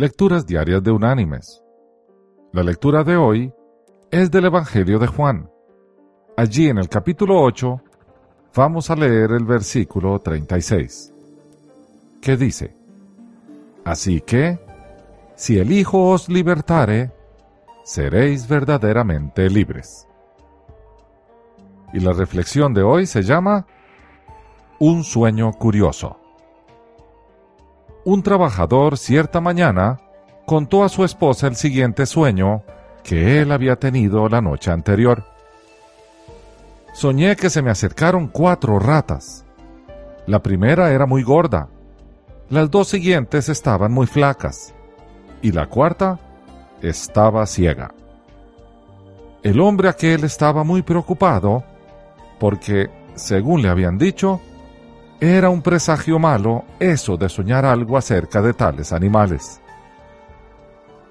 Lecturas Diarias de Unánimes. La lectura de hoy es del Evangelio de Juan. Allí en el capítulo 8 vamos a leer el versículo 36, que dice, Así que, si el Hijo os libertare, seréis verdaderamente libres. Y la reflexión de hoy se llama Un sueño curioso. Un trabajador cierta mañana contó a su esposa el siguiente sueño que él había tenido la noche anterior. Soñé que se me acercaron cuatro ratas. La primera era muy gorda, las dos siguientes estaban muy flacas y la cuarta estaba ciega. El hombre aquel estaba muy preocupado porque, según le habían dicho, era un presagio malo eso de soñar algo acerca de tales animales.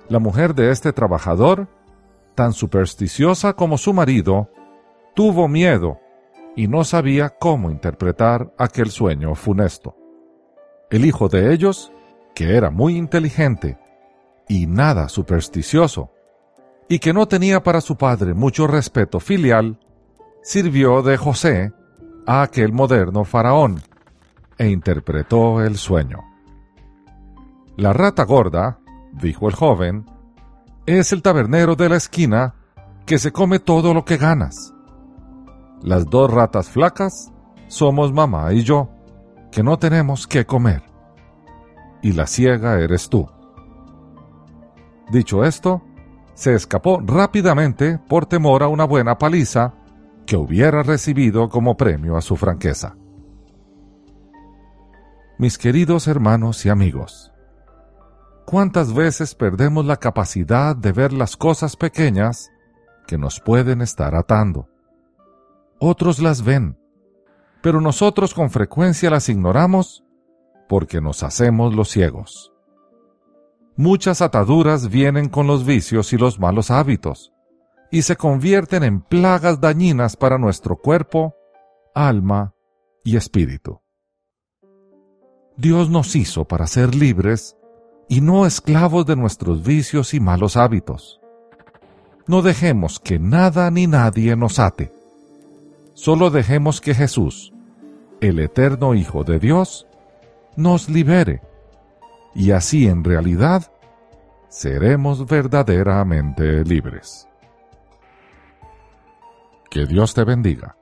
La mujer de este trabajador, tan supersticiosa como su marido, tuvo miedo y no sabía cómo interpretar aquel sueño funesto. El hijo de ellos, que era muy inteligente y nada supersticioso, y que no tenía para su padre mucho respeto filial, sirvió de José a aquel moderno faraón e interpretó el sueño. La rata gorda, dijo el joven, es el tabernero de la esquina que se come todo lo que ganas. Las dos ratas flacas somos mamá y yo, que no tenemos qué comer. Y la ciega eres tú. Dicho esto, se escapó rápidamente por temor a una buena paliza que hubiera recibido como premio a su franqueza mis queridos hermanos y amigos. ¿Cuántas veces perdemos la capacidad de ver las cosas pequeñas que nos pueden estar atando? Otros las ven, pero nosotros con frecuencia las ignoramos porque nos hacemos los ciegos. Muchas ataduras vienen con los vicios y los malos hábitos, y se convierten en plagas dañinas para nuestro cuerpo, alma y espíritu. Dios nos hizo para ser libres y no esclavos de nuestros vicios y malos hábitos. No dejemos que nada ni nadie nos ate. Solo dejemos que Jesús, el eterno Hijo de Dios, nos libere. Y así en realidad seremos verdaderamente libres. Que Dios te bendiga.